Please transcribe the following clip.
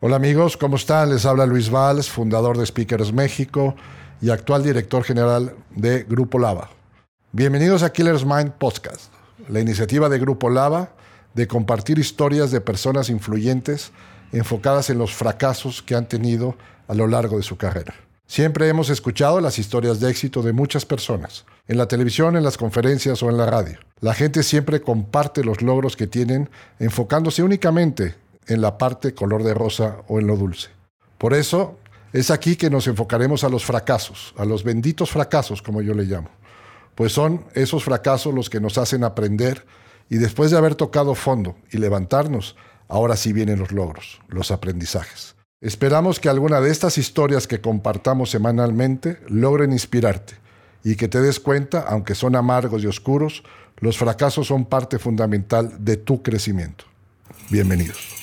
Hola amigos, ¿cómo están? Les habla Luis Valls, fundador de Speakers México y actual director general de Grupo Lava. Bienvenidos a Killer's Mind Podcast, la iniciativa de Grupo Lava de compartir historias de personas influyentes enfocadas en los fracasos que han tenido a lo largo de su carrera. Siempre hemos escuchado las historias de éxito de muchas personas, en la televisión, en las conferencias o en la radio. La gente siempre comparte los logros que tienen enfocándose únicamente en la parte color de rosa o en lo dulce. Por eso es aquí que nos enfocaremos a los fracasos, a los benditos fracasos, como yo le llamo, pues son esos fracasos los que nos hacen aprender y después de haber tocado fondo y levantarnos, ahora sí vienen los logros, los aprendizajes. Esperamos que alguna de estas historias que compartamos semanalmente logren inspirarte y que te des cuenta, aunque son amargos y oscuros, los fracasos son parte fundamental de tu crecimiento. Bienvenidos.